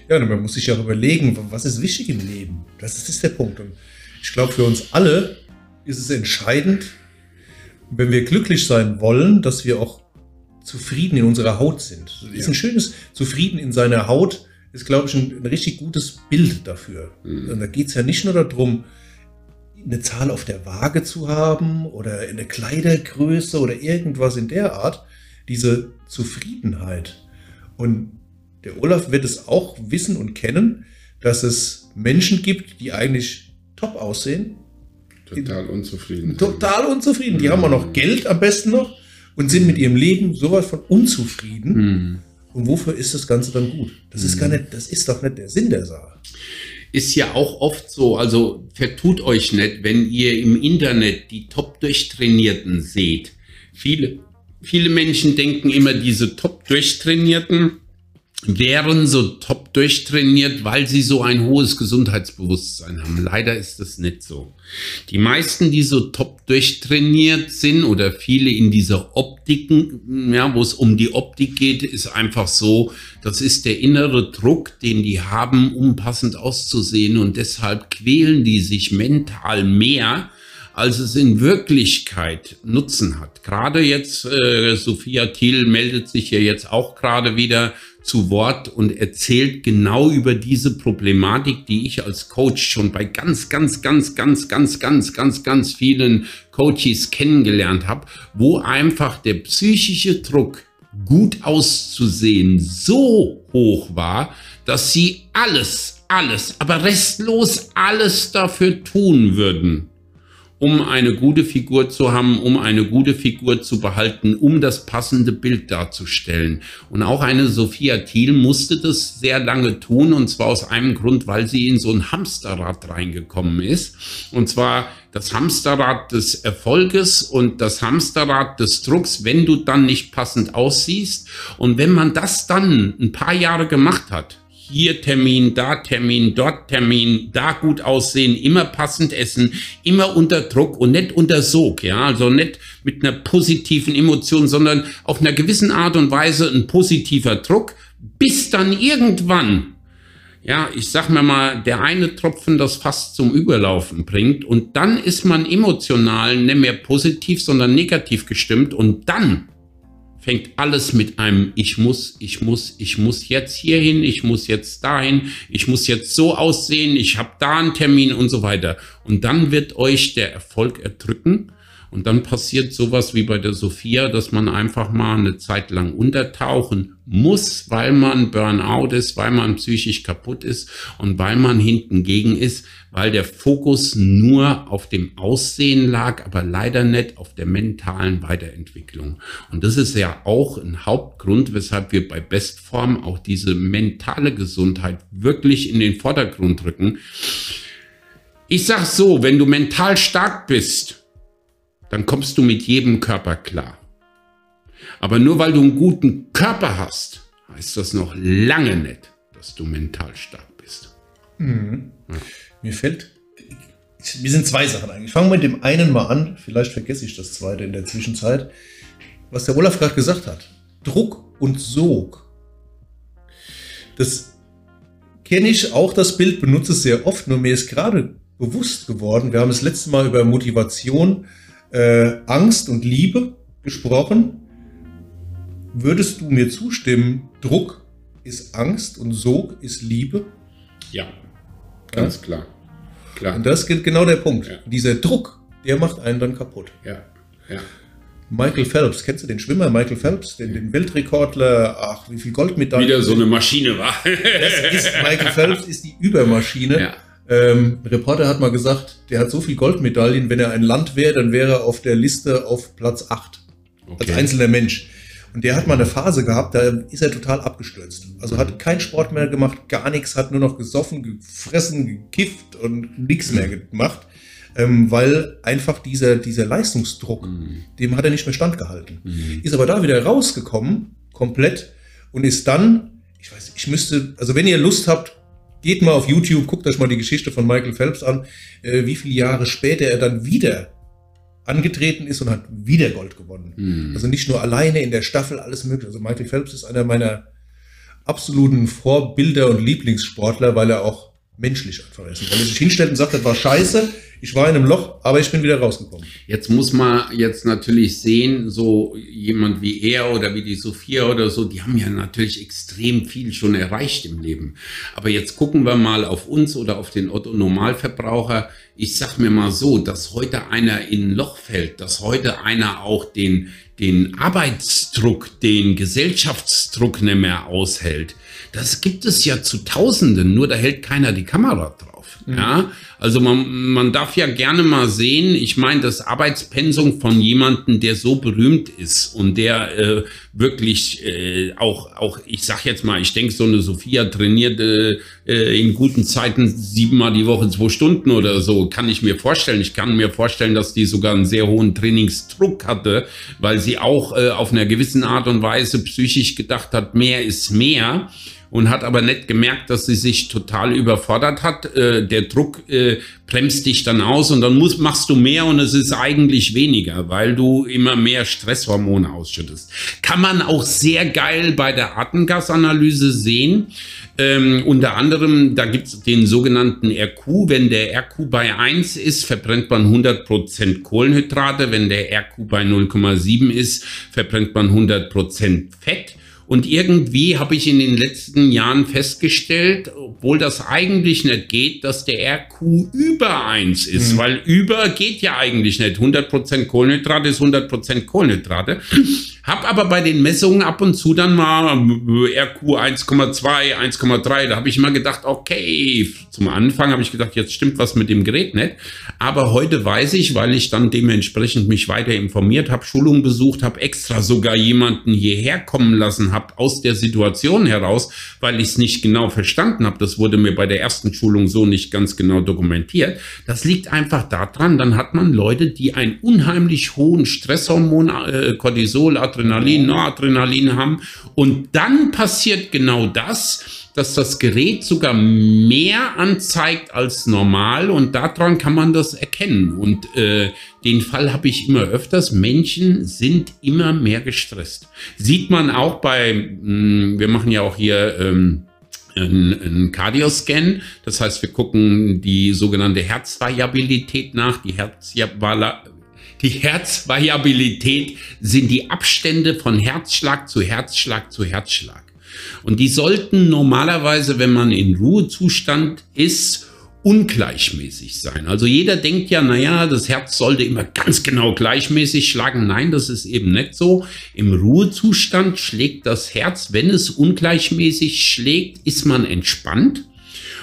S1: Ja, und man muss sich ja auch überlegen, was ist wichtig im Leben. Das ist, der Punkt. Und ich glaube, für uns alle ist es entscheidend, wenn wir glücklich sein wollen, dass wir auch zufrieden in unserer Haut sind. Das ist
S2: Ja.
S1: ein schönes Zufrieden in seiner Haut, ist, glaube ich, ein, ein richtig gutes Bild dafür.
S2: Mhm.
S1: Und da geht es ja nicht nur darum, eine Zahl auf der Waage zu haben oder eine Kleidergröße oder irgendwas in der Art. Diese Zufriedenheit. Und der Olaf wird es auch wissen und kennen, dass es Menschen gibt, die eigentlich top aussehen,
S2: Total unzufrieden.
S1: total unzufrieden. Die haben auch noch Geld am besten noch und sind mit ihrem Leben sowas von unzufrieden.
S2: Hm.
S1: Und wofür ist das Ganze dann gut? Das ist gar nicht, das ist doch nicht der Sinn der Sache.
S2: ist ja auch oft so, also vertut euch nicht, wenn ihr im Internet die top durchtrainierten seht. Viele, viele Menschen denken immer, diese top durchtrainierten wären so top durchtrainiert, weil sie so ein hohes Gesundheitsbewusstsein haben. Leider ist das nicht so. Die meisten, die so top durchtrainiert sind oder viele in dieser Optiken, ja, wo es um die Optik geht, ist einfach so, das ist der innere Druck, den die haben, um passend auszusehen und deshalb quälen die sich mental mehr, als es in Wirklichkeit Nutzen hat. Gerade jetzt, äh, Sophia Thiel meldet sich ja jetzt auch gerade wieder zu Wort und erzählt genau über diese Problematik, die ich als Coach schon bei ganz, ganz, ganz, ganz, ganz, ganz, ganz, ganz vielen Coaches kennengelernt habe, wo einfach der psychische Druck, gut auszusehen, so hoch war, dass sie alles, alles, aber restlos alles dafür tun würden, um eine gute Figur zu haben, um eine gute Figur zu behalten, um das passende Bild darzustellen. Und auch eine Sophia Thiel musste das sehr lange tun, und zwar aus einem Grund, weil sie in so ein Hamsterrad reingekommen ist. Und zwar das Hamsterrad des Erfolges und das Hamsterrad des Drucks, wenn du dann nicht passend aussiehst. Und wenn man das dann ein paar Jahre gemacht hat, hier Termin, da Termin, dort Termin, da gut aussehen, immer passend essen, immer unter Druck und nicht unter Sog, ja, also nicht mit einer positiven Emotion, sondern auf einer gewissen Art und Weise ein positiver Druck, bis dann irgendwann, ja, ich sag mir mal, der eine Tropfen das fast zum Überlaufen bringt und dann ist man emotional nicht mehr positiv, sondern negativ gestimmt und dann fängt alles mit einem Ich muss, ich muss, ich muss jetzt hierhin, ich muss jetzt dahin, ich muss jetzt so aussehen, ich habe da einen Termin und so weiter. Und dann wird euch der Erfolg erdrücken und dann passiert sowas wie bei der Sophia, dass man einfach mal eine Zeit lang untertauchen muss, weil man Burnout ist, weil man psychisch kaputt ist und weil man hinten gegen ist, weil der Fokus nur auf dem Aussehen lag, aber leider nicht auf der mentalen Weiterentwicklung. Und das ist ja auch ein Hauptgrund, weshalb wir bei Bestform auch diese mentale Gesundheit wirklich in den Vordergrund rücken. Ich sag so, wenn du mental stark bist, dann kommst du mit jedem Körper klar. Aber nur weil du einen guten Körper hast, heißt das noch lange nicht, dass du mental stark bist.
S1: Mhm. Ja. Mir fällt, mir sind zwei Sachen eigentlich. Ich fange mit dem einen mal an, vielleicht vergesse ich das zweite in der Zwischenzeit. Was der Olaf gerade gesagt hat, Druck und Sog. Das kenne ich auch, das Bild benutze es sehr oft, nur mir ist gerade bewusst geworden, wir haben das letzte Mal über Motivation äh, äh, Angst und Liebe gesprochen. Würdest du mir zustimmen, Druck ist Angst und Sog ist Liebe?
S2: Ja, ganz ja? klar.
S1: klar. Und das ist genau der Punkt. Ja. Dieser Druck, der macht einen dann kaputt.
S2: Ja, ja.
S1: Michael Phelps, kennst du den Schwimmer Michael Phelps, den, den Weltrekordler, ach, wie viel Goldmedaillen.
S2: Wieder so eine Maschine war.
S1: das ist, Michael Phelps ist die Übermaschine. Ja. Ähm, ein Reporter hat mal gesagt, der hat so viel Goldmedaillen, wenn er ein Land wäre, dann wäre er auf der Liste auf Platz 8. Okay. Als einzelner Mensch. Und der hat mal eine Phase gehabt, da ist er total abgestürzt. Also hat keinen Sport mehr gemacht, gar nichts, hat nur noch gesoffen, gefressen, gekifft und nichts mehr gemacht. Ähm, weil einfach dieser, dieser Leistungsdruck, mhm. dem hat er nicht mehr standgehalten. Mhm. Ist aber da wieder rausgekommen, komplett, und ist dann, ich weiß, ich müsste, also wenn ihr Lust habt, Geht mal auf YouTube, guckt euch mal die Geschichte von Michael Phelps an, äh, wie viele Jahre später er dann wieder angetreten ist und hat wieder Gold gewonnen. Mhm. Also nicht nur alleine in der Staffel, alles mögliche. Also Michael Phelps ist einer meiner absoluten Vorbilder und Lieblingssportler, weil er auch menschlich einfach ist. Weil er sich hinstellt und sagt, das war scheiße, ich war in einem Loch, aber ich bin wieder rausgekommen.
S2: Jetzt muss man jetzt natürlich sehen, so jemand wie er oder wie die Sophia oder so, die haben ja natürlich extrem viel schon erreicht im Leben. Aber jetzt gucken wir mal auf uns oder auf den Otto Normalverbraucher. Ich sag mir mal so, dass heute einer in ein Loch fällt, dass heute einer auch den, den Arbeitsdruck, den Gesellschaftsdruck nicht mehr aushält. Das gibt es ja zu Tausenden, nur da hält keiner die Kamera drauf. Mhm. Ja, also man, man darf ja gerne mal sehen, ich meine, das Arbeitspensum von jemandem, der so berühmt ist und der äh, wirklich äh, auch, auch, ich sag jetzt mal, ich denke, so eine Sophia trainiert äh, in guten Zeiten siebenmal die Woche zwei Stunden oder so, kann ich mir vorstellen. Ich kann mir vorstellen, dass die sogar einen sehr hohen Trainingsdruck hatte, weil sie auch äh, auf einer gewissen Art und Weise psychisch gedacht hat, mehr ist mehr und hat aber nicht gemerkt, dass sie sich total überfordert hat. Äh, der Druck äh, bremst dich dann aus und dann musst, machst du mehr und es ist eigentlich weniger, weil du immer mehr Stresshormone ausschüttest. Kann man auch sehr geil bei der Atemgasanalyse sehen. Ähm, unter anderem, da gibt es den sogenannten RQ. Wenn der RQ bei 1 ist, verbrennt man 100% Kohlenhydrate. Wenn der RQ bei 0,7 ist, verbrennt man 100% Fett. Und irgendwie habe ich in den letzten Jahren festgestellt, obwohl das eigentlich nicht geht, dass der RQ über 1 ist, mhm. weil über geht ja eigentlich nicht. 100% Kohlenhydrate ist 100% Kohlenhydrate. Hab aber bei den Messungen ab und zu dann mal RQ 1,2, 1,3. Da habe ich immer gedacht, okay, zum Anfang habe ich gedacht, jetzt stimmt was mit dem Gerät nicht. Aber heute weiß ich, weil ich dann dementsprechend mich weiter informiert habe, Schulungen besucht habe, extra sogar jemanden hierher kommen lassen habe aus der Situation heraus, weil ich es nicht genau verstanden habe. Das wurde mir bei der ersten Schulung so nicht ganz genau dokumentiert. Das liegt einfach daran, dann hat man Leute, die einen unheimlich hohen Stresshormon, äh, Cortisol, Adrenalin, Noradrenalin haben. Und dann passiert genau das, dass das Gerät sogar mehr anzeigt als normal und daran kann man das erkennen. Und äh, den Fall habe ich immer öfters. Menschen sind immer mehr gestresst. Sieht man auch bei, mh, hm, wir machen ja auch hier ähm, ein Cardioscan. Das heißt, wir gucken die sogenannte Herzvariabilität nach. Die Herzvariabilität die Herzvariabilität sind die Abstände von Herzschlag zu Herzschlag zu Herzschlag. Und die sollten normalerweise, wenn man in Ruhezustand ist, ungleichmäßig sein. Also jeder denkt ja, naja, das Herz sollte immer ganz genau gleichmäßig schlagen. Nein, das ist eben nicht so. Im Ruhezustand schlägt das Herz, wenn es ungleichmäßig schlägt, ist man entspannt.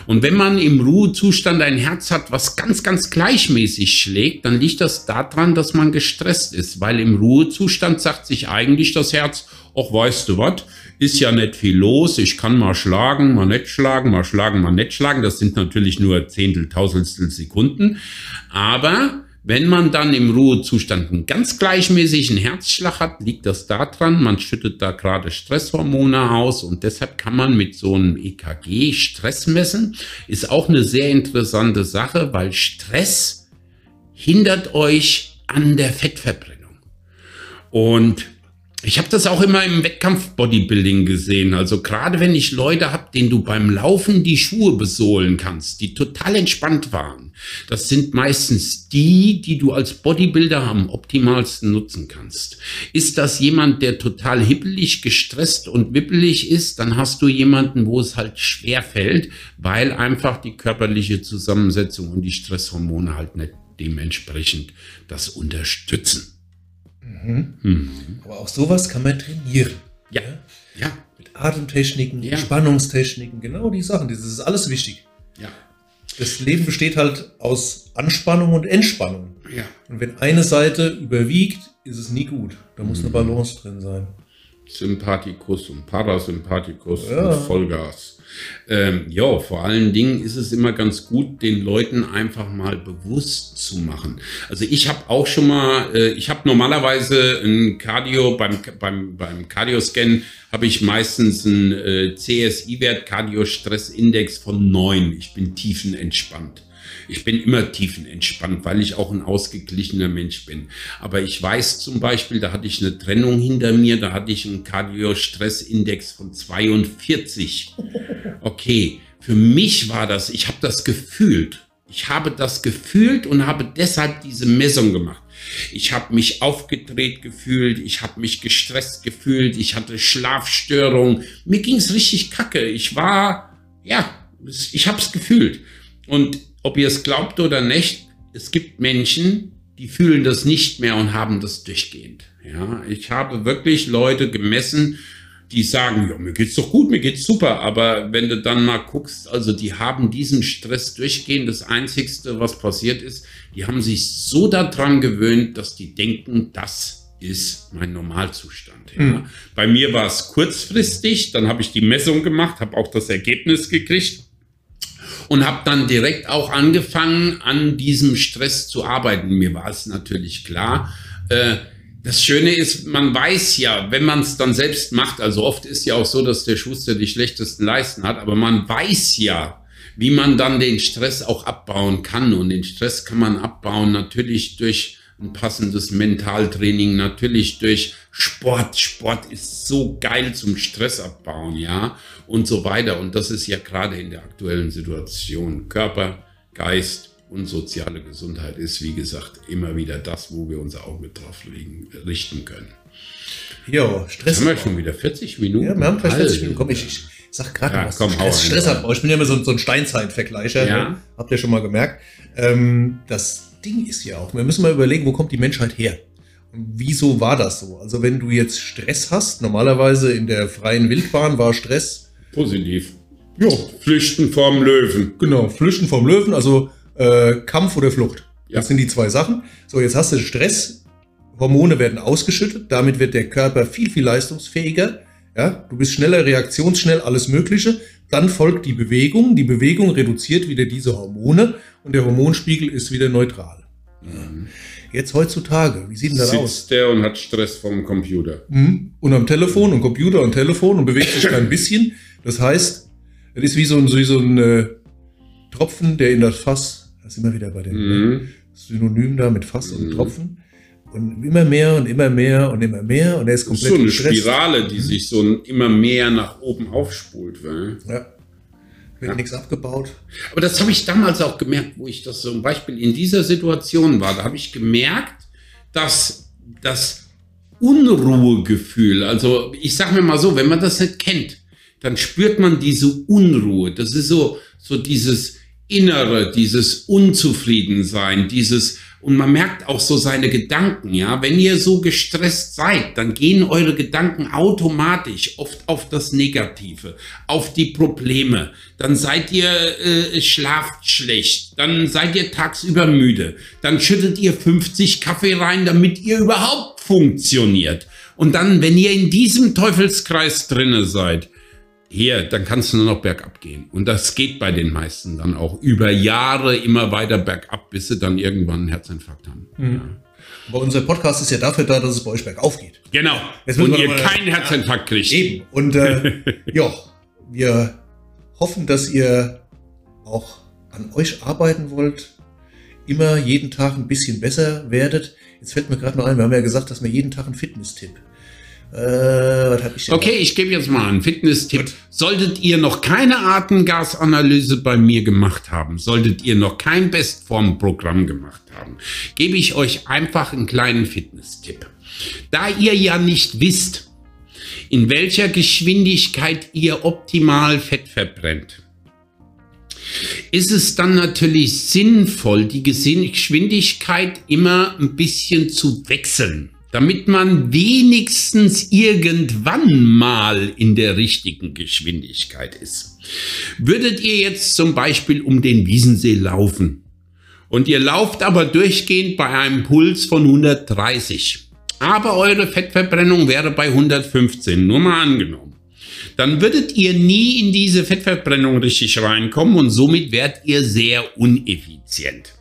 S2: Und wenn man im Ruhezustand ein Herz hat, was ganz, ganz gleichmäßig schlägt, dann liegt das daran, dass man gestresst ist, weil im Ruhezustand sagt sich eigentlich das Herz, ach weißt du was, ist ja nicht viel los, ich kann mal schlagen, mal nicht schlagen, mal schlagen, mal nicht schlagen, das sind natürlich nur Zehntel, Tausendstel Sekunden, aber wenn man dann im Ruhezustand einen ganz gleichmäßigen Herzschlag hat, liegt das daran, man schüttet da gerade Stresshormone aus und deshalb kann man mit so einem EKG Stress messen. Ist auch eine sehr interessante Sache, weil Stress hindert euch an der Fettverbrennung. Und ich habe das auch immer im Wettkampf-Bodybuilding gesehen. Also gerade wenn ich Leute habe, denen du beim Laufen die Schuhe besohlen kannst, die total entspannt waren. Das sind meistens die, die du als Bodybuilder am optimalsten nutzen kannst. Ist das jemand, der total hippelig, gestresst und wippelig ist, dann hast du jemanden, wo es halt schwer fällt, weil einfach die körperliche Zusammensetzung und die Stresshormone halt nicht dementsprechend das unterstützen.
S1: Mhm. Mhm. Aber auch sowas kann man trainieren.
S2: Ja.
S1: ja. Mit Atemtechniken, ja. Spannungstechniken, genau die Sachen. Das ist alles wichtig.
S2: Ja.
S1: Das Leben besteht halt aus Anspannung und Entspannung.
S2: Ja.
S1: Und wenn eine Seite überwiegt, ist es nie gut. Da muss mhm. eine Balance drin sein.
S2: Sympathikus und Parasympathikus ja. und Vollgas. Ähm, ja, vor allen Dingen ist es immer ganz gut, den Leuten einfach mal bewusst zu machen. Also ich habe auch schon mal, äh, ich habe normalerweise ein Cardio, beim, beim, beim Cardio-Scan habe ich meistens einen äh, CSI-Wert, Cardio-Stress-Index von neun. Ich bin tiefenentspannt. Ich bin immer tiefenentspannt, weil ich auch ein ausgeglichener Mensch bin. Aber ich weiß zum Beispiel, da hatte ich eine Trennung hinter mir, da hatte ich einen Cardio-Stress-Index von 42. Okay, für mich war das, ich habe das gefühlt. Ich habe das gefühlt und habe deshalb diese Messung gemacht. Ich habe mich aufgedreht gefühlt, ich habe mich gestresst gefühlt, ich hatte Schlafstörungen. Mir ging es richtig kacke. Ich war, ja, ich habe es gefühlt. Und ob ihr es glaubt oder nicht, es gibt Menschen, die fühlen das nicht mehr und haben das durchgehend. Ja, ich habe wirklich Leute gemessen, die sagen, ja, mir geht's doch gut, mir geht's super, aber wenn du dann mal guckst, also die haben diesen Stress durchgehend. Das einzigste, was passiert ist, die haben sich so daran gewöhnt, dass die denken, das ist mein Normalzustand. Ja. Mhm. Bei mir war es kurzfristig, dann habe ich die Messung gemacht, habe auch das Ergebnis gekriegt und habe dann direkt auch angefangen, an diesem Stress zu arbeiten. Mir war es natürlich klar. Äh, das Schöne ist, man weiß ja, wenn man es dann selbst macht, also oft ist ja auch so, dass der Schuster die schlechtesten Leisten hat, aber man weiß ja, wie man dann den Stress auch abbauen kann. Und den Stress kann man abbauen natürlich durch ein passendes Mentaltraining, natürlich durch Sport. Sport ist so geil zum Stress abbauen, ja, und so weiter. Und das ist ja gerade in der aktuellen Situation. Körper, Geist und soziale Gesundheit ist, wie gesagt, immer wieder das, wo wir unser Auge drauf legen, richten können.
S1: Jo, Stress.
S2: Haben wir schon wieder 40 Minuten.
S1: Ja, wir haben 40 Minuten. Komm, ich, ich sag gerade ja, was. Komm, Stress, Stressabbau. Ich bin ja immer so, so ein Steinzeitvergleicher. Ja. Ne? Habt ihr schon mal gemerkt. Ähm, das Ding ist ja auch, wir müssen mal überlegen, wo kommt die Menschheit her? Wieso war das so? Also wenn du jetzt Stress hast, normalerweise in der freien Wildbahn war Stress.
S2: Positiv. Ja. Flüchten vom Löwen.
S1: Genau, Flüchten vom Löwen, also äh, Kampf oder Flucht. Ja. Das sind die zwei Sachen. So, jetzt hast du Stress, Hormone werden ausgeschüttet, damit wird der Körper viel, viel leistungsfähiger. Ja, du bist schneller, reaktionsschnell, alles Mögliche. Dann folgt die Bewegung. Die Bewegung reduziert wieder diese Hormone und der Hormonspiegel ist wieder neutral. Mhm. Jetzt heutzutage, wie sieht denn das
S2: Sitzt
S1: aus?
S2: der und hat Stress vom Computer.
S1: Mhm. Und am Telefon und Computer und Telefon und bewegt sich kein bisschen. Das heißt, es ist wie so ein, wie so ein äh, Tropfen, der in das Fass, das ist immer wieder bei dem mhm. Synonym da mit Fass mhm. und Tropfen. Und immer mehr und immer mehr und immer mehr und er ist komplett
S2: Das ist so eine gestresst. Spirale, die mhm. sich so immer mehr nach oben aufspult. Weil.
S1: Ja. Wird ja. nichts abgebaut.
S2: Aber das habe ich damals auch gemerkt, wo ich das zum Beispiel in dieser Situation war. Da habe ich gemerkt, dass das Unruhegefühl, also ich sage mir mal so, wenn man das nicht kennt, dann spürt man diese Unruhe. Das ist so, so dieses Innere, dieses Unzufriedensein, dieses und man merkt auch so seine Gedanken, ja. Wenn ihr so gestresst seid, dann gehen eure Gedanken automatisch oft auf das Negative, auf die Probleme. Dann seid ihr, äh, schlaft schlecht. Dann seid ihr tagsüber müde. Dann schüttet ihr 50 Kaffee rein, damit ihr überhaupt funktioniert. Und dann, wenn ihr in diesem Teufelskreis drinne seid, hier, dann kannst du nur noch bergab gehen. Und das geht bei den meisten dann auch über Jahre immer weiter bergab, bis sie dann irgendwann einen Herzinfarkt haben. Mhm. Ja.
S1: Aber unser Podcast ist ja dafür da, dass es bei euch bergauf geht.
S2: Genau. Und ihr keinen Herzinfarkt kriegt.
S1: Eben. Und äh, *laughs* ja, wir hoffen, dass ihr auch an euch arbeiten wollt, immer jeden Tag ein bisschen besser werdet. Jetzt fällt mir gerade noch ein, wir haben ja gesagt, dass wir jeden Tag einen Fitness-Tipp
S2: äh, was hab ich denn okay, ich gebe jetzt mal einen Fitness-Tipp. Solltet ihr noch keine Atemgasanalyse bei mir gemacht haben, solltet ihr noch kein Bestform-Programm gemacht haben, gebe ich euch einfach einen kleinen Fitness-Tipp. Da ihr ja nicht wisst, in welcher Geschwindigkeit ihr optimal Fett verbrennt, ist es dann natürlich sinnvoll, die Geschwindigkeit immer ein bisschen zu wechseln damit man wenigstens irgendwann mal in der richtigen Geschwindigkeit ist. Würdet ihr jetzt zum Beispiel um den Wiesensee laufen und ihr lauft aber durchgehend bei einem Puls von 130, aber eure Fettverbrennung wäre bei 115, nur mal angenommen, dann würdet ihr nie in diese Fettverbrennung richtig reinkommen und somit wärt ihr sehr uneffizient.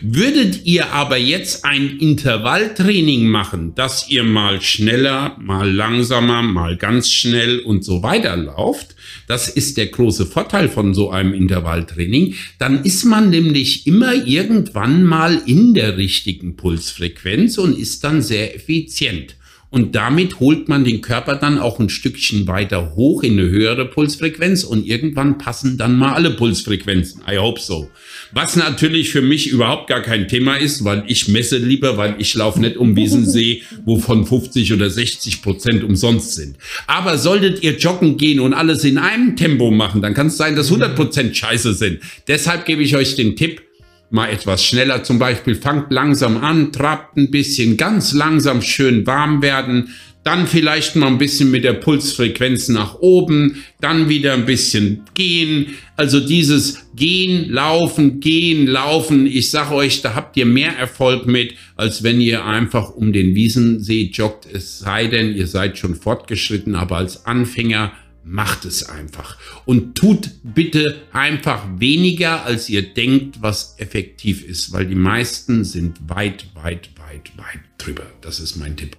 S2: Würdet ihr aber jetzt ein Intervalltraining machen, dass ihr mal schneller, mal langsamer, mal ganz schnell und so weiter lauft, das ist der große Vorteil von so einem Intervalltraining, dann ist man nämlich immer irgendwann mal in der richtigen Pulsfrequenz und ist dann sehr effizient. Und damit holt man den Körper dann auch ein Stückchen weiter hoch in eine höhere Pulsfrequenz und irgendwann passen dann mal alle Pulsfrequenzen. I hope so. Was natürlich für mich überhaupt gar kein Thema ist, weil ich messe lieber, weil ich laufe nicht um Wiesensee, wovon 50 oder 60 Prozent umsonst sind. Aber solltet ihr joggen gehen und alles in einem Tempo machen, dann kann es sein, dass 100 Prozent scheiße sind. Deshalb gebe ich euch den Tipp, mal etwas schneller zum Beispiel. Fangt langsam an, trabt ein bisschen, ganz langsam schön warm werden. Dann vielleicht mal ein bisschen mit der Pulsfrequenz nach oben, dann wieder ein bisschen gehen. Also dieses Gehen, Laufen, Gehen, Laufen. Ich sage euch, da habt ihr mehr Erfolg mit, als wenn ihr einfach um den Wiesensee joggt. Es sei denn, ihr seid schon fortgeschritten, aber als Anfänger macht es einfach. Und tut bitte einfach weniger, als ihr denkt, was effektiv ist, weil die meisten sind weit, weit, weit, weit drüber. Das ist mein Tipp.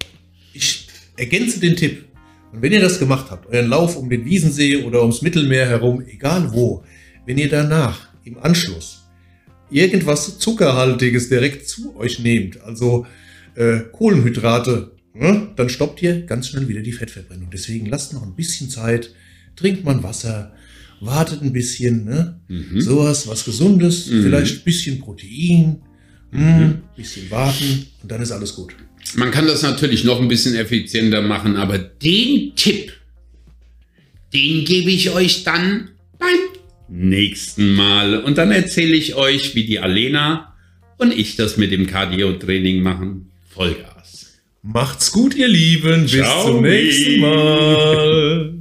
S1: Ich ergänze den Tipp. Und wenn ihr das gemacht habt, euren Lauf um den Wiesensee oder ums Mittelmeer herum, egal wo, wenn ihr danach im Anschluss irgendwas Zuckerhaltiges direkt zu euch nehmt, also äh, Kohlenhydrate, Ne? dann stoppt ihr ganz schnell wieder die Fettverbrennung. Deswegen lasst noch ein bisschen Zeit, trinkt man Wasser, wartet ein bisschen, ne? Mhm. sowas, was Gesundes, mhm. vielleicht ein bisschen Protein, mhm. ein bisschen warten und dann ist alles gut.
S2: Man kann das natürlich noch ein bisschen effizienter machen, aber den Tipp, den gebe ich euch dann beim nächsten Mal. Und dann erzähle ich euch, wie die Alena und ich das mit dem Cardio-Training machen. Vollgas.
S1: Macht's gut, ihr Lieben. Bis
S2: Ciao.
S1: zum nächsten Mal.